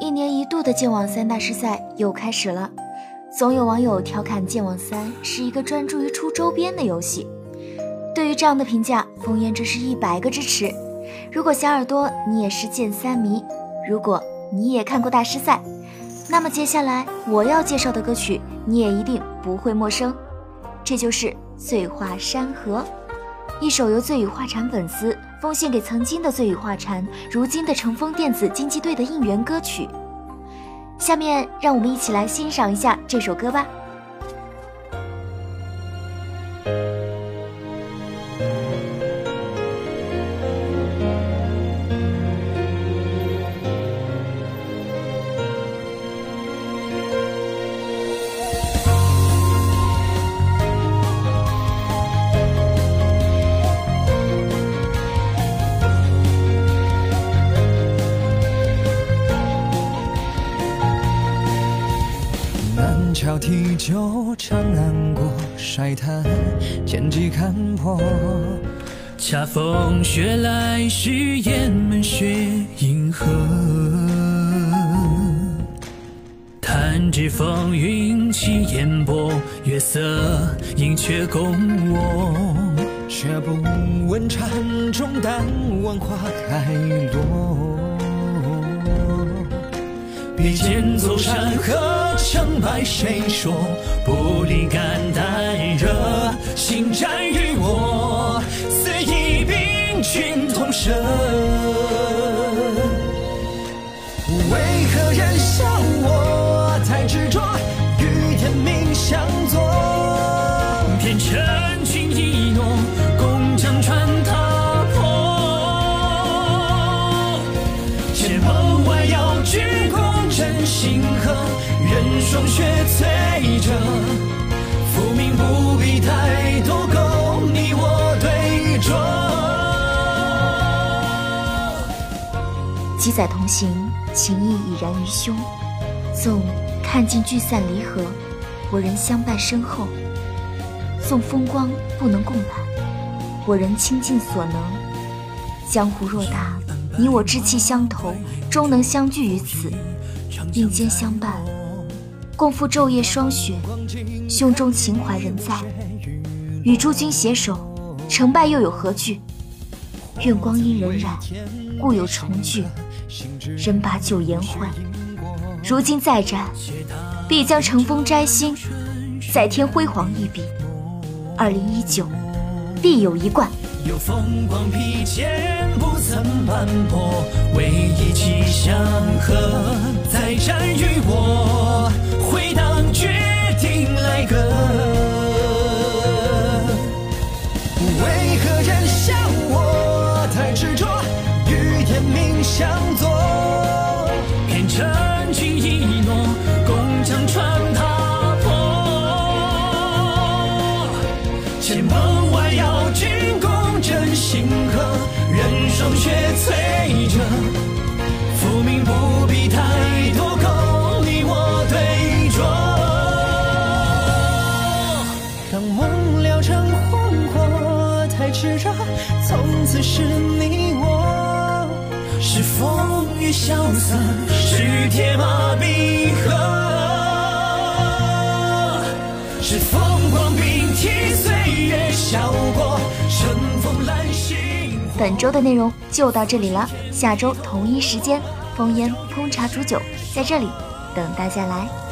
一年一度的剑网三大师赛又开始了，总有网友调侃剑网三是一个专注于出周边的游戏。对于这样的评价，风烟真是一百个支持。如果小耳朵你也是剑三迷，如果你也看过大师赛，那么接下来我要介绍的歌曲你也一定不会陌生，这就是《醉画山河》。一首由醉羽画禅粉丝奉献给曾经的醉羽画禅，如今的乘风电子竞技队的应援歌曲。下面让我们一起来欣赏一下这首歌吧。桥提酒，长安过，衰叹天际看破。恰逢雪来时，雁门雪迎鹤。弹指风云起烟波，月色映却共我。却不闻禅中丹，闻花开落。比肩走山河，成败谁说？不离肝胆热，心战与我，死一兵军同生。为何人笑我任霜雪摧折，浮名不必太多，够你我对酌。几载同行，情谊已然于胸。纵看尽聚散离合，我仍相伴身后。纵风光不能共揽，我仍倾尽所能。江湖若大，你我志气相投，终能相聚于此。并肩相伴，共赴昼夜霜雪，胸中情怀仍在。与诸君携手，成败又有何惧？愿光阴荏苒，故有重聚。仍把酒言欢，如今再战，必将乘风摘星，再添辉煌一笔。二零一九，必有一冠。有风光披肩，不曾斑驳，为一气相和，再战与我，回荡决定来歌。为何人笑我太执着，与天命相左？偏趁君一诺，共将船踏破。千门外遥举弓。真星河，任霜雪摧折，浮名不必太多，够你我对酌。当梦了成荒火，太执着，从此是你我。是风雨萧瑟，是铁马冰河，是风光并替岁月笑过。本周的内容就到这里了，下周同一时间，风烟烹茶煮酒在这里等大家来。